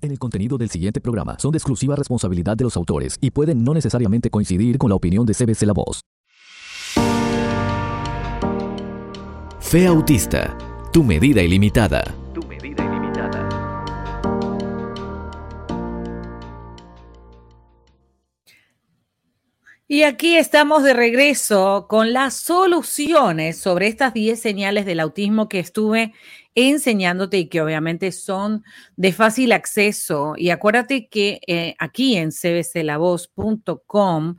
En el contenido del siguiente programa son de exclusiva responsabilidad de los autores y pueden no necesariamente coincidir con la opinión de CBC La Voz. Fe Autista, tu medida ilimitada. Tu medida ilimitada. Y aquí estamos de regreso con las soluciones sobre estas 10 señales del autismo que estuve enseñándote y que obviamente son de fácil acceso. Y acuérdate que eh, aquí en cbclavoz.com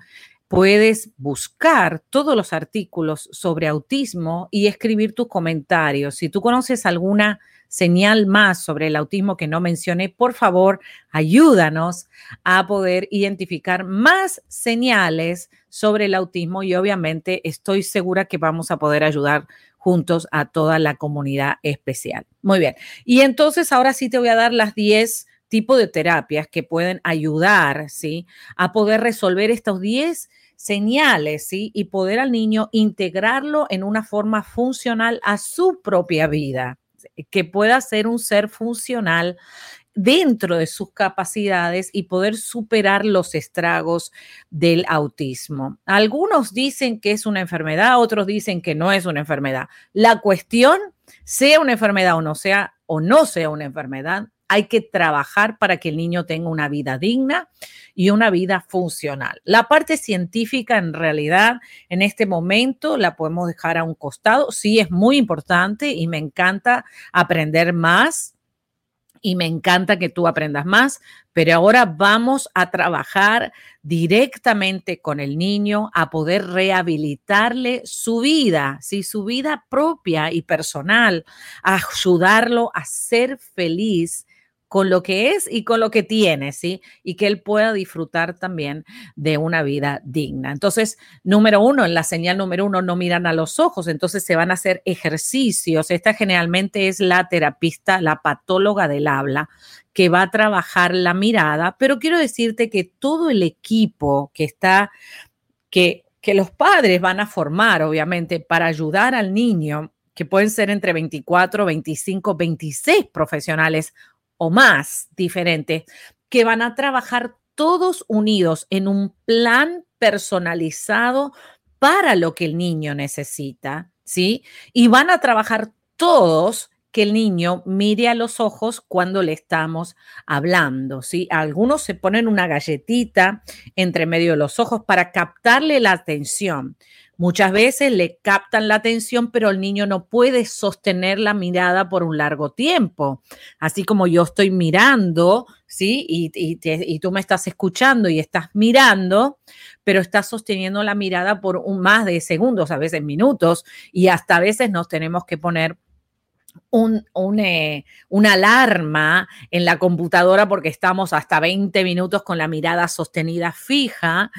puedes buscar todos los artículos sobre autismo y escribir tus comentarios. Si tú conoces alguna señal más sobre el autismo que no mencioné, por favor, ayúdanos a poder identificar más señales sobre el autismo y obviamente estoy segura que vamos a poder ayudar juntos a toda la comunidad especial. Muy bien. Y entonces ahora sí te voy a dar las 10 tipos de terapias que pueden ayudar, ¿sí? A poder resolver estos 10 señales, ¿sí? Y poder al niño integrarlo en una forma funcional a su propia vida, que pueda ser un ser funcional dentro de sus capacidades y poder superar los estragos del autismo. Algunos dicen que es una enfermedad, otros dicen que no es una enfermedad. La cuestión, sea una enfermedad o no sea o no sea una enfermedad, hay que trabajar para que el niño tenga una vida digna y una vida funcional. La parte científica en realidad en este momento la podemos dejar a un costado. Sí es muy importante y me encanta aprender más y me encanta que tú aprendas más, pero ahora vamos a trabajar directamente con el niño a poder rehabilitarle su vida, ¿sí? su vida propia y personal, ayudarlo a ser feliz con lo que es y con lo que tiene, ¿sí? Y que él pueda disfrutar también de una vida digna. Entonces, número uno, en la señal número uno, no miran a los ojos, entonces se van a hacer ejercicios. Esta generalmente es la terapista, la patóloga del habla, que va a trabajar la mirada, pero quiero decirte que todo el equipo que está, que, que los padres van a formar, obviamente, para ayudar al niño, que pueden ser entre 24, 25, 26 profesionales o más diferentes que van a trabajar todos unidos en un plan personalizado para lo que el niño necesita, ¿sí? Y van a trabajar todos que el niño mire a los ojos cuando le estamos hablando, ¿sí? Algunos se ponen una galletita entre medio de los ojos para captarle la atención. Muchas veces le captan la atención, pero el niño no puede sostener la mirada por un largo tiempo. Así como yo estoy mirando, ¿sí? Y, tú me estás escuchando y estás mirando, pero estás sosteniendo la mirada por un más de segundos, a veces minutos, y hasta a veces nos tenemos que poner un, eh, una alarma en la computadora porque estamos hasta 20 minutos con la mirada sostenida fija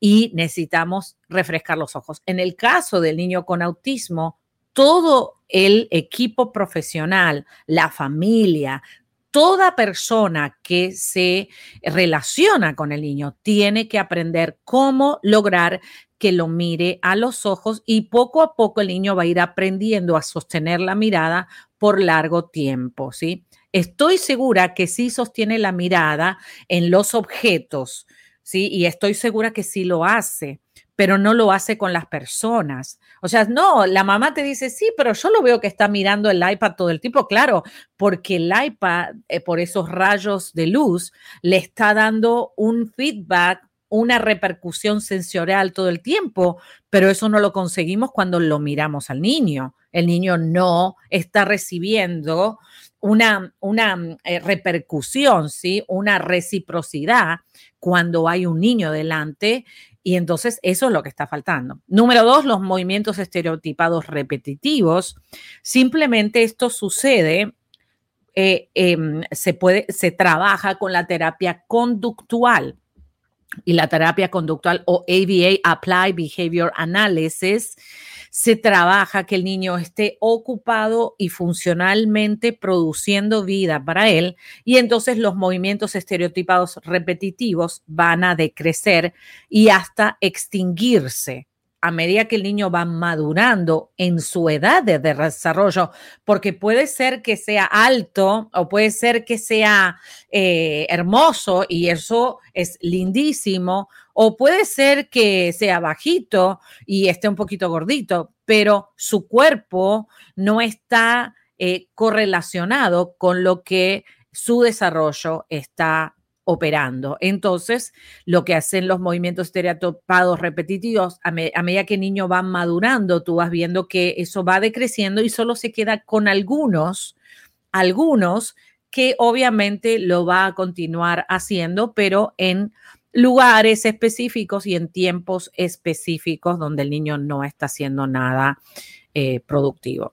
y necesitamos refrescar los ojos. En el caso del niño con autismo, todo el equipo profesional, la familia, toda persona que se relaciona con el niño tiene que aprender cómo lograr que lo mire a los ojos y poco a poco el niño va a ir aprendiendo a sostener la mirada por largo tiempo, ¿sí? Estoy segura que sí sostiene la mirada en los objetos, ¿sí? Y estoy segura que sí lo hace, pero no lo hace con las personas. O sea, no, la mamá te dice, sí, pero yo lo veo que está mirando el iPad todo el tiempo, claro, porque el iPad, eh, por esos rayos de luz, le está dando un feedback una repercusión sensorial todo el tiempo, pero eso no lo conseguimos cuando lo miramos al niño. El niño no está recibiendo una, una eh, repercusión, ¿sí? una reciprocidad cuando hay un niño delante y entonces eso es lo que está faltando. Número dos, los movimientos estereotipados repetitivos. Simplemente esto sucede, eh, em, se, puede, se trabaja con la terapia conductual y la terapia conductual o ABA, Apply Behavior Analysis, se trabaja que el niño esté ocupado y funcionalmente produciendo vida para él y entonces los movimientos estereotipados repetitivos van a decrecer y hasta extinguirse a medida que el niño va madurando en su edad de desarrollo, porque puede ser que sea alto o puede ser que sea eh, hermoso y eso es lindísimo, o puede ser que sea bajito y esté un poquito gordito, pero su cuerpo no está eh, correlacionado con lo que su desarrollo está operando. Entonces, lo que hacen los movimientos estereotipados repetitivos, a, medida que el niño va madurando, tú vas viendo que eso va decreciendo y solo se queda con algunos, algunos que obviamente lo va a continuar haciendo, pero en lugares específicos y en tiempos específicos donde el niño no está haciendo nada eh, productivo.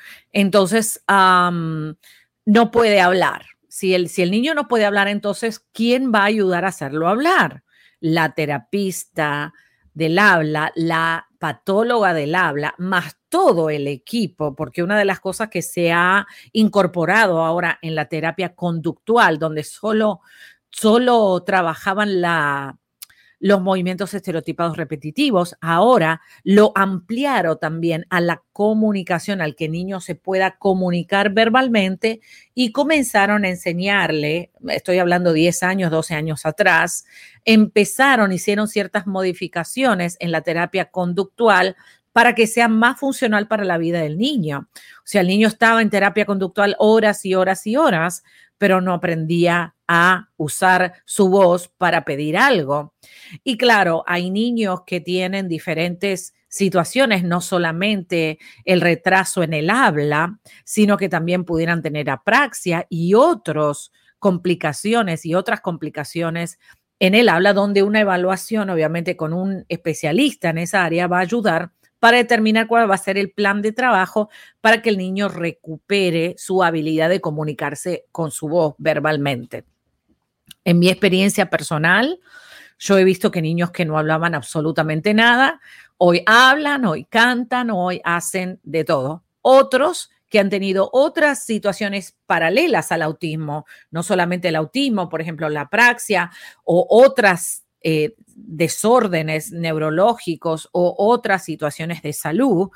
entonces no puede hablar. Si el, si el niño no puede hablar, entonces, ¿quién va a ayudar a hacerlo hablar? La terapista del habla, la patóloga del habla, más todo el equipo, porque una de las cosas que se ha incorporado ahora en la terapia conductual, donde solo, solo trabajaban la, los movimientos estereotipados repetitivos. Ahora lo ampliaron también a la comunicación, al que el niño se pueda comunicar verbalmente y comenzaron a enseñarle, estoy hablando 10 años, 12 años atrás, empezaron, hicieron ciertas modificaciones en la terapia conductual para que sea más funcional para la vida del niño. O sea, el niño estaba en terapia conductual horas y horas y horas, pero no aprendía a usar su voz para pedir algo. Y claro, hay niños que tienen diferentes situaciones, no solamente el retraso en el habla, sino que también pudieran tener apraxia y otras complicaciones y otras complicaciones en el habla, donde una evaluación, obviamente con un especialista en esa área, va a ayudar para determinar cuál va a ser el plan de trabajo para que el niño recupere su habilidad de comunicarse con su voz verbalmente. En mi experiencia personal, yo he visto que niños que no hablaban absolutamente nada, hoy hablan, hoy cantan, hoy hacen de todo. Otros que han tenido otras situaciones paralelas al autismo, no solamente el autismo, por ejemplo, la praxia o otras eh, desórdenes neurológicos o otras situaciones de salud,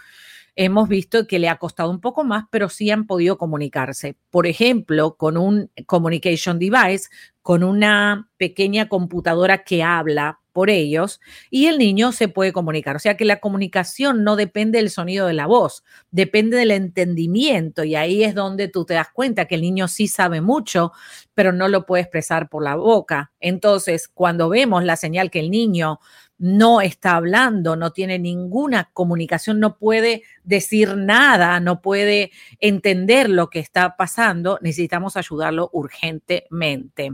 hemos visto que le ha costado un poco más, pero sí han podido comunicarse. Por ejemplo, con un communication device, con una pequeña computadora que habla por ellos y el niño se puede comunicar. O sea que la comunicación no depende del sonido de la voz, depende del entendimiento y ahí es donde tú te das cuenta que el niño sí sabe mucho, pero no lo puede expresar por la boca. Entonces, cuando vemos la señal que el niño no está hablando, no tiene ninguna comunicación, no puede decir nada, no puede entender lo que está pasando, necesitamos ayudarlo urgentemente.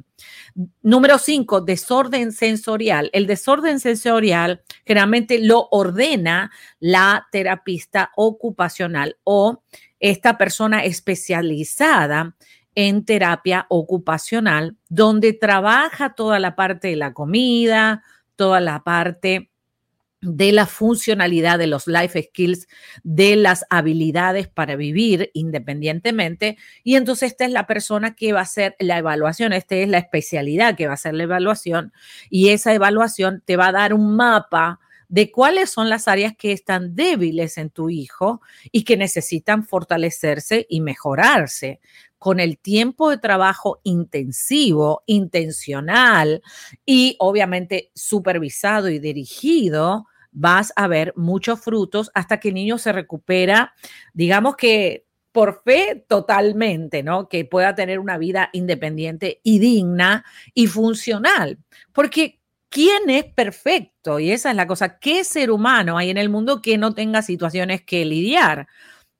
Número cinco, desorden sensorial. El desorden sensorial generalmente lo ordena la terapista ocupacional o esta persona especializada en terapia ocupacional, donde trabaja toda la parte de la comida, toda la parte de la funcionalidad de los life skills, de las habilidades para vivir independientemente. Y entonces esta es la persona que va a hacer la evaluación, esta es la especialidad que va a hacer la evaluación y esa evaluación te va a dar un mapa de cuáles son las áreas que están débiles en tu hijo y que necesitan fortalecerse y mejorarse con el tiempo de trabajo intensivo, intencional y obviamente supervisado y dirigido, vas a ver muchos frutos hasta que el niño se recupera, digamos que por fe totalmente, ¿no? Que pueda tener una vida independiente y digna y funcional. Porque ¿quién es perfecto? Y esa es la cosa. ¿Qué ser humano hay en el mundo que no tenga situaciones que lidiar?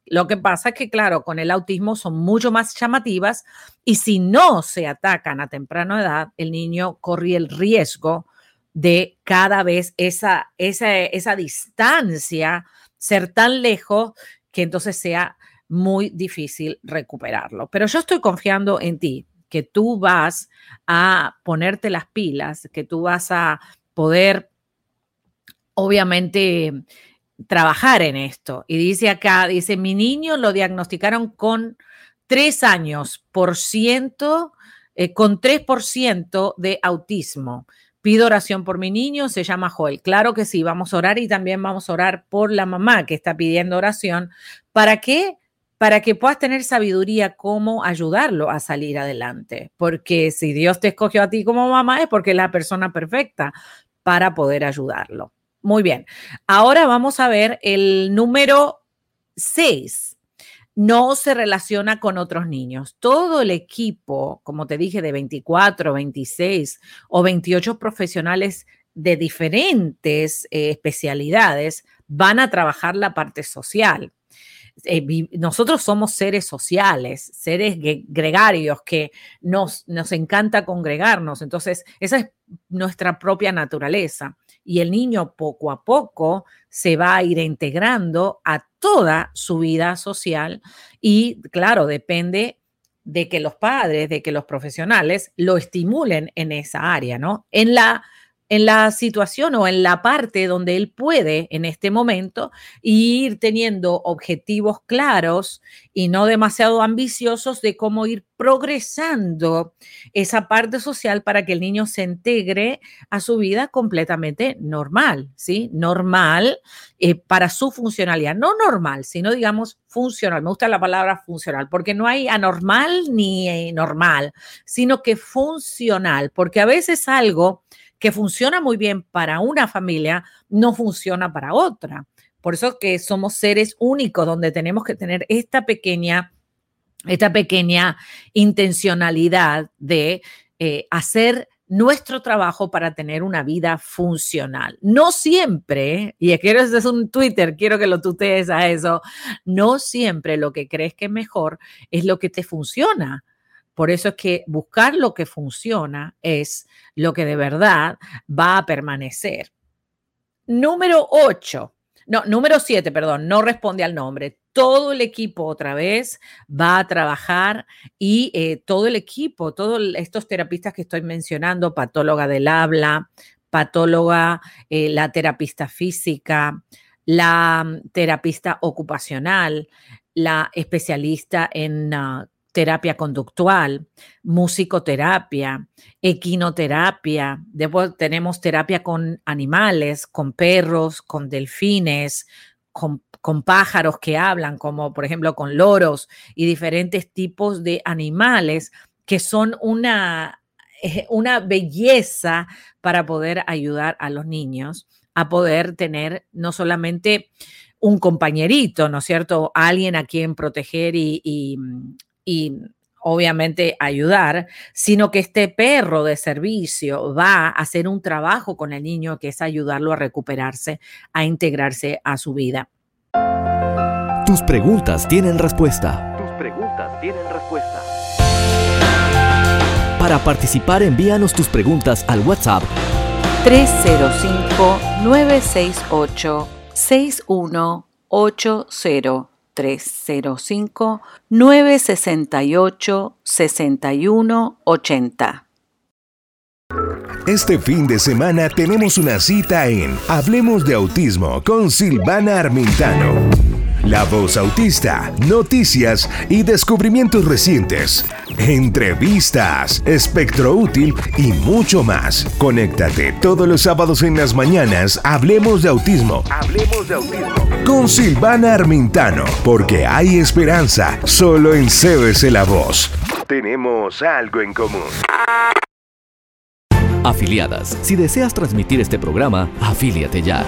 Lo que pasa es que, claro, con el autismo son mucho más llamativas y si no se atacan a temprana edad, el niño corre el riesgo de cada vez esa, esa, esa distancia ser tan lejos que entonces sea muy difícil recuperarlo. Pero yo estoy confiando en ti, que tú vas a ponerte las pilas, que tú vas a poder, obviamente, trabajar en esto. Y dice acá, dice, mi niño lo diagnosticaron con tres años por ciento, eh, con 3% de autismo. Pido oración por mi niño, se llama Joel. Claro que sí, vamos a orar y también vamos a orar por la mamá que está pidiendo oración. ¿Para qué? Para que puedas tener sabiduría cómo ayudarlo a salir adelante. Porque si Dios te escogió a ti como mamá es porque es la persona perfecta para poder ayudarlo. Muy bien. Ahora vamos a ver el número 6 no se relaciona con otros niños. Todo el equipo, como te dije, de 24, 26 o 28 profesionales de diferentes eh, especialidades van a trabajar la parte social. Eh, nosotros somos seres sociales, seres gregarios que nos, nos encanta congregarnos. Entonces, esa es nuestra propia naturaleza y el niño poco a poco se va a ir integrando a toda su vida social y claro, depende de que los padres, de que los profesionales lo estimulen en esa área, ¿no? En la en la situación o en la parte donde él puede en este momento ir teniendo objetivos claros y no demasiado ambiciosos de cómo ir progresando esa parte social para que el niño se integre a su vida completamente normal, ¿sí? Normal eh, para su funcionalidad, no normal, sino digamos funcional. Me gusta la palabra funcional porque no hay anormal ni eh, normal, sino que funcional, porque a veces algo que funciona muy bien para una familia, no funciona para otra. Por eso que somos seres únicos, donde tenemos que tener esta pequeña, esta pequeña intencionalidad de eh, hacer nuestro trabajo para tener una vida funcional. No siempre, y quiero es un Twitter, quiero que lo tutees a eso, no siempre lo que crees que es mejor es lo que te funciona. Por eso es que buscar lo que funciona es lo que de verdad va a permanecer. Número 8, no, número 7, perdón, no responde al nombre. Todo el equipo otra vez va a trabajar y eh, todo el equipo, todos estos terapistas que estoy mencionando, patóloga del habla, patóloga, eh, la terapista física, la mm, terapista ocupacional, la especialista en uh, terapia conductual, musicoterapia, equinoterapia. Después tenemos terapia con animales, con perros, con delfines, con, pájaros que hablan, como por ejemplo con loros y diferentes tipos de animales que son una, eh, una belleza para poder ayudar a los niños a poder tener no solamente un compañerito, ¿no es cierto? Alguien a quien proteger y, y obviamente ayudar, sino que este perro de servicio va a hacer un trabajo con el niño que es ayudarlo a recuperarse, a integrarse a su vida. Tus preguntas tienen respuesta. Tus preguntas tienen respuesta. Para participar, envíanos tus preguntas al WhatsApp 305 968 6180 305 968 6180. Este fin de semana tenemos una cita en Hablemos de Autismo con Silvana Armintano. La voz autista, noticias y descubrimientos recientes, entrevistas, espectro útil y mucho más. Conéctate todos los sábados en las mañanas. Hablemos de autismo. Hablemos de autismo. Con Silvana Armintano, porque hay esperanza solo en CBC La Voz. Tenemos algo en común. Afiliadas. Si deseas transmitir este programa, afíliate ya.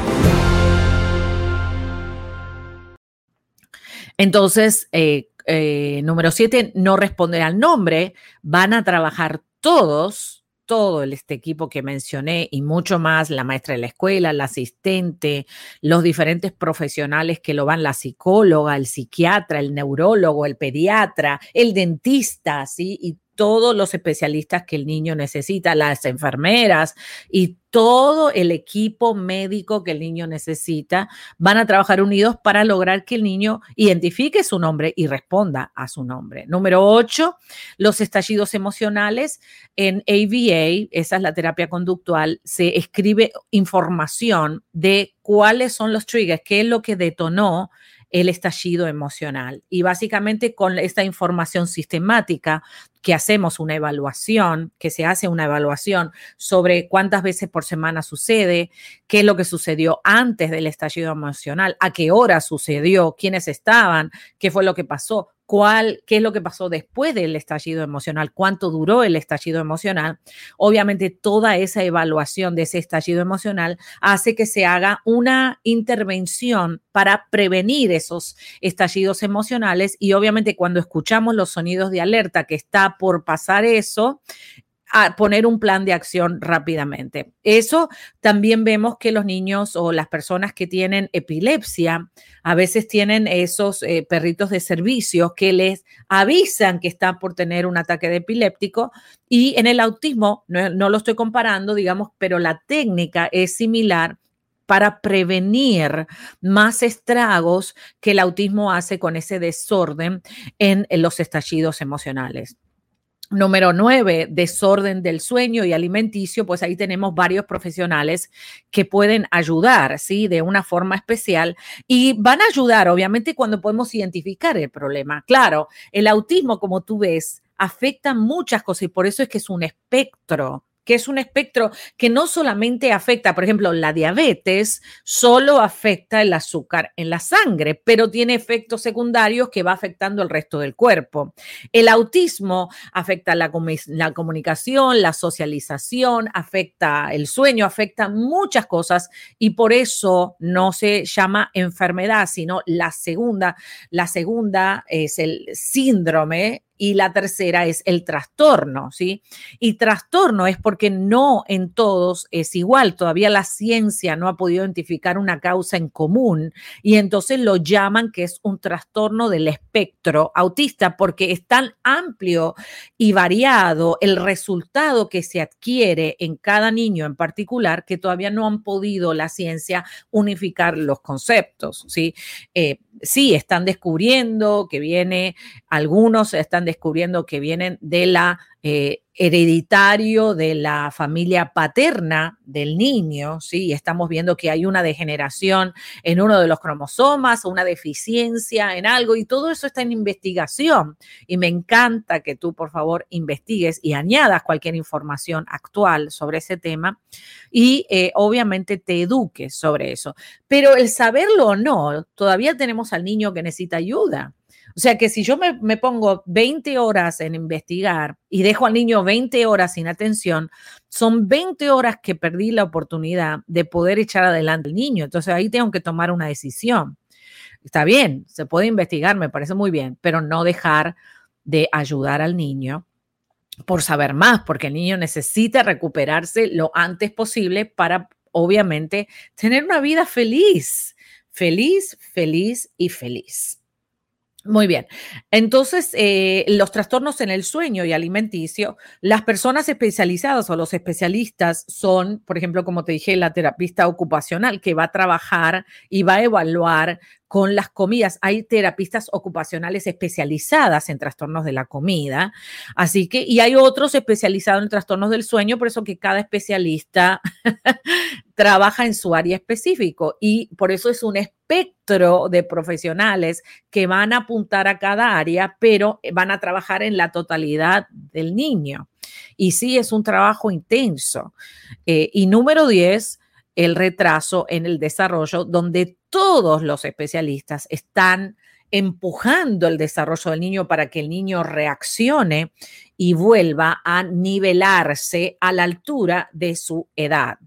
Entonces, eh, eh, número siete, no responder al nombre. Van a trabajar todos, todo este equipo que mencioné y mucho más, la maestra de la escuela, la asistente, los diferentes profesionales que lo van, la psicóloga, el psiquiatra, el neurólogo, el pediatra, el dentista, ¿sí? Todos los especialistas que el niño necesita, las enfermeras y todo el equipo médico que el niño necesita van a trabajar unidos para lograr que el niño identifique su nombre y responda a su nombre. Número ocho, los estallidos emocionales. En AVA, esa es la terapia conductual, se escribe información de cuáles son los triggers, qué es lo que detonó el estallido emocional. Y básicamente con esta información sistemática que hacemos una evaluación, que se hace una evaluación sobre cuántas veces por semana sucede, qué es lo que sucedió antes del estallido emocional, a qué hora sucedió, quiénes estaban, qué fue lo que pasó, cuál, qué es lo que pasó después del estallido emocional, cuánto duró el estallido emocional. Obviamente toda esa evaluación de ese estallido emocional hace que se haga una intervención para prevenir esos estallidos emocionales y obviamente cuando escuchamos los sonidos de alerta que está por pasar eso, a poner un plan de acción rápidamente. Eso también vemos que los niños o las personas que tienen epilepsia a veces tienen esos eh, perritos de servicio que les avisan que están por tener un ataque de epiléptico y en el autismo, no, no lo estoy comparando, digamos, pero la técnica es similar para prevenir más estragos que el autismo hace con ese desorden en los estallidos emocionales. Número nueve, desorden del sueño y alimenticio, pues ahí tenemos varios profesionales que pueden ayudar, ¿sí? De una forma especial y van a ayudar, obviamente, cuando podemos identificar el problema. Claro, el autismo, como tú ves, afecta muchas cosas y por eso es que es un espectro que es un espectro que no solamente afecta, por ejemplo, la diabetes, solo afecta el azúcar en la sangre, pero tiene efectos secundarios que va afectando el resto del cuerpo. El autismo afecta la, la comunicación, la socialización, afecta el sueño, afecta muchas cosas y por eso no se llama enfermedad, sino la segunda, la segunda es el síndrome y la tercera es el trastorno, ¿sí? Y trastorno es porque no en todos es igual, todavía la ciencia no ha podido identificar una causa en común y entonces lo llaman que es un trastorno del espectro autista porque es tan amplio y variado el resultado que se adquiere en cada niño en particular que todavía no han podido la ciencia unificar los conceptos, ¿sí? Eh, sí, están descubriendo que viene, algunos están descubriendo que vienen de la eh, hereditario de la familia paterna del niño, ¿sí? Estamos viendo que hay una degeneración en uno de los cromosomas, una deficiencia en algo, y todo eso está en investigación. Y me encanta que tú, por favor, investigues y añadas cualquier información actual sobre ese tema y eh, obviamente te eduques sobre eso. Pero el saberlo o no, todavía tenemos al niño que necesita ayuda. O sea que si yo me, pongo 20 horas en investigar y dejo al niño 20 horas sin atención, son 20 horas que perdí la oportunidad de poder echar adelante al niño. Entonces ahí tengo que tomar una decisión. Está bien, se puede investigar, me parece muy bien, pero no dejar de ayudar al niño por saber más, porque el niño necesita recuperarse lo antes posible para, obviamente, tener una vida feliz, feliz, feliz y feliz. Muy bien. Entonces, eh, los trastornos en el sueño y alimenticio, las personas especializadas o los especialistas son, por ejemplo, como te dije, la terapista ocupacional que va a trabajar y va a evaluar con las comidas. Hay terapistas ocupacionales especializadas en trastornos de la comida, así que, y hay otros especializados en trastornos del sueño, por eso que cada especialista trabaja en su área específico y por eso es un espectro de profesionales que van a apuntar a cada área, pero van a trabajar en la totalidad del niño. Y sí, es un trabajo intenso. Eh, y número 10, el retraso en el desarrollo, donde todos los especialistas están empujando el desarrollo del niño para que el niño reaccione y vuelva a nivelarse a la altura de su edad.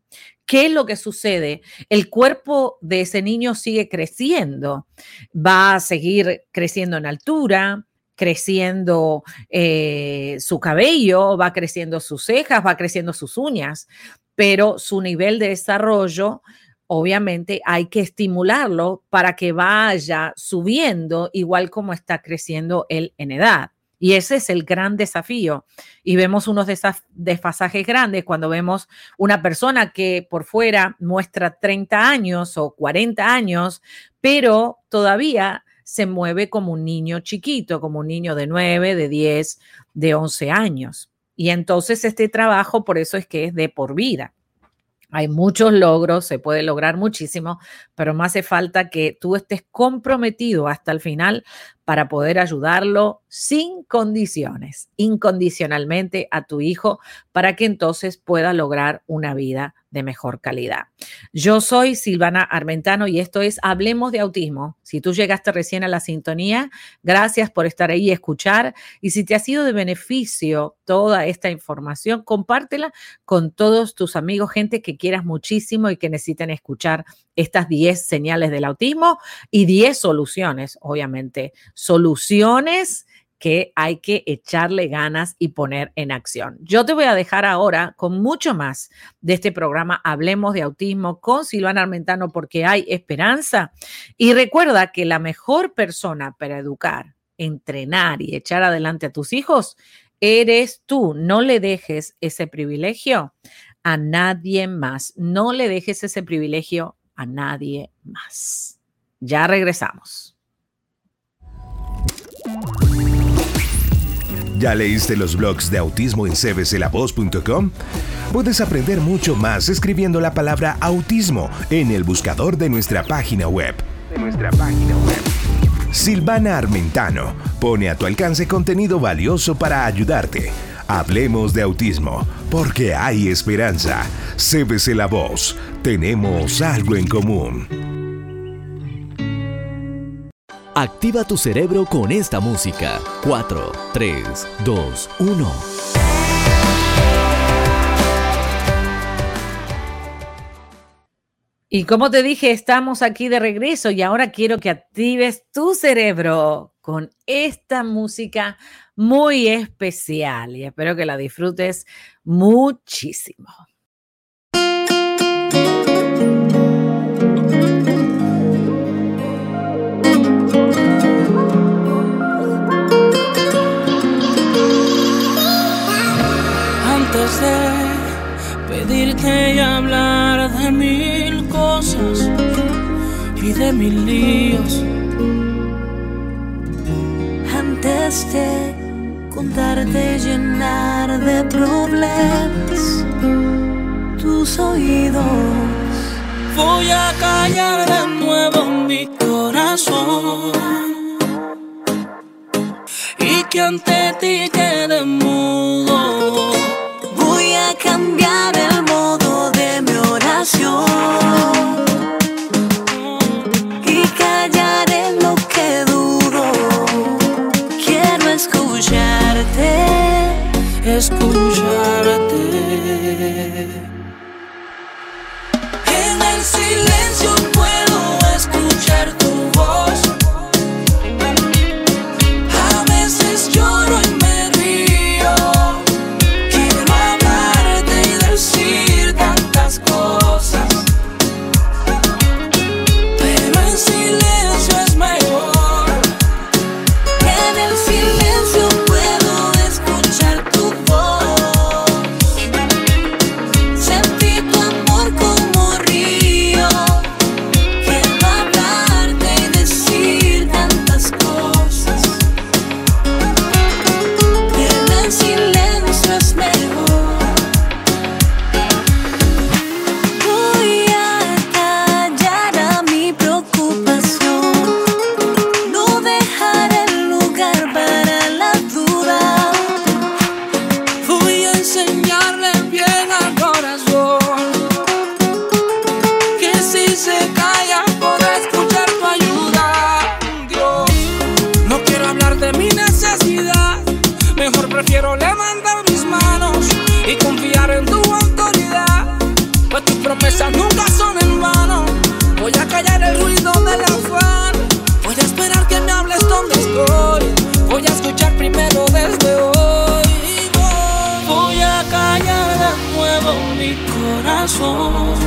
¿Qué es lo que sucede? El cuerpo de ese niño sigue creciendo, va a seguir creciendo en altura, creciendo eh, su cabello, va creciendo sus cejas, va creciendo sus uñas, pero su nivel de desarrollo, obviamente hay que estimularlo para que vaya subiendo igual como está creciendo él en edad. Y ese es el gran desafío. Y vemos unos desfasajes grandes cuando vemos una persona que por fuera muestra 30 años o 40 años, pero todavía se mueve como un niño chiquito, como un niño de 9, de 10, de 11 años. Y entonces este trabajo, por eso es que es de por vida. Hay muchos logros, se puede lograr muchísimo, pero más hace falta que tú estés comprometido hasta el final para poder ayudarlo sin condiciones, incondicionalmente a tu hijo, para que entonces pueda lograr una vida de mejor calidad. Yo soy Silvana Armentano y esto es Hablemos de Autismo. Si tú llegaste recién a la sintonía, gracias por estar ahí y escuchar. Y si te ha sido de beneficio toda esta información, compártela con todos tus amigos, gente que quieras muchísimo y que necesiten escuchar estas 10 señales del autismo y 10 soluciones, obviamente, soluciones que hay que echarle ganas y poner en acción. Yo te voy a dejar ahora con mucho más de este programa Hablemos de Autismo con Silvana Armentano porque hay esperanza. Y recuerda que la mejor persona para educar, entrenar y echar adelante a tus hijos eres tú. No le dejes ese privilegio a nadie más. No le dejes ese privilegio a nadie más. Ya regresamos. ¿Ya leíste los blogs de autismo en cbclavoz.com? Puedes aprender mucho más escribiendo la palabra autismo en el buscador de nuestra página web. De nuestra página web. Silvana Armentano pone a tu alcance contenido valioso para ayudarte. Hablemos de autismo, porque hay esperanza. CBC La Voz, tenemos algo en común. Activa tu cerebro con esta música. 4, 3, 2, 1. Y como te dije, estamos aquí de regreso y ahora quiero que actives tu cerebro con esta música muy especial y espero que la disfrutes muchísimo. pedirte y hablar de y de mil líos. Antes de contarte llenar de problemas tus oídos. Voy a callar de nuevo mi corazón y que ante ti quede Voy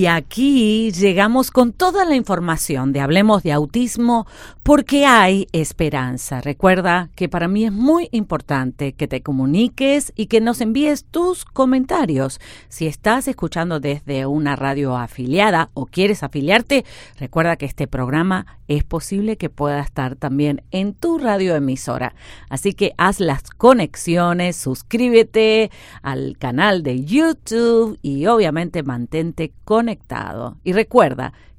Y aquí llegamos con toda la información de Hablemos de Autismo porque hay esperanza. Recuerda que para mí es muy importante que te comuniques y que nos envíes tus comentarios. Si estás escuchando desde una radio afiliada o quieres afiliarte, recuerda que este programa es posible que pueda estar también en tu radioemisora. Así que haz las conexiones, suscríbete al canal de YouTube y obviamente mantente conectado. Y recuerda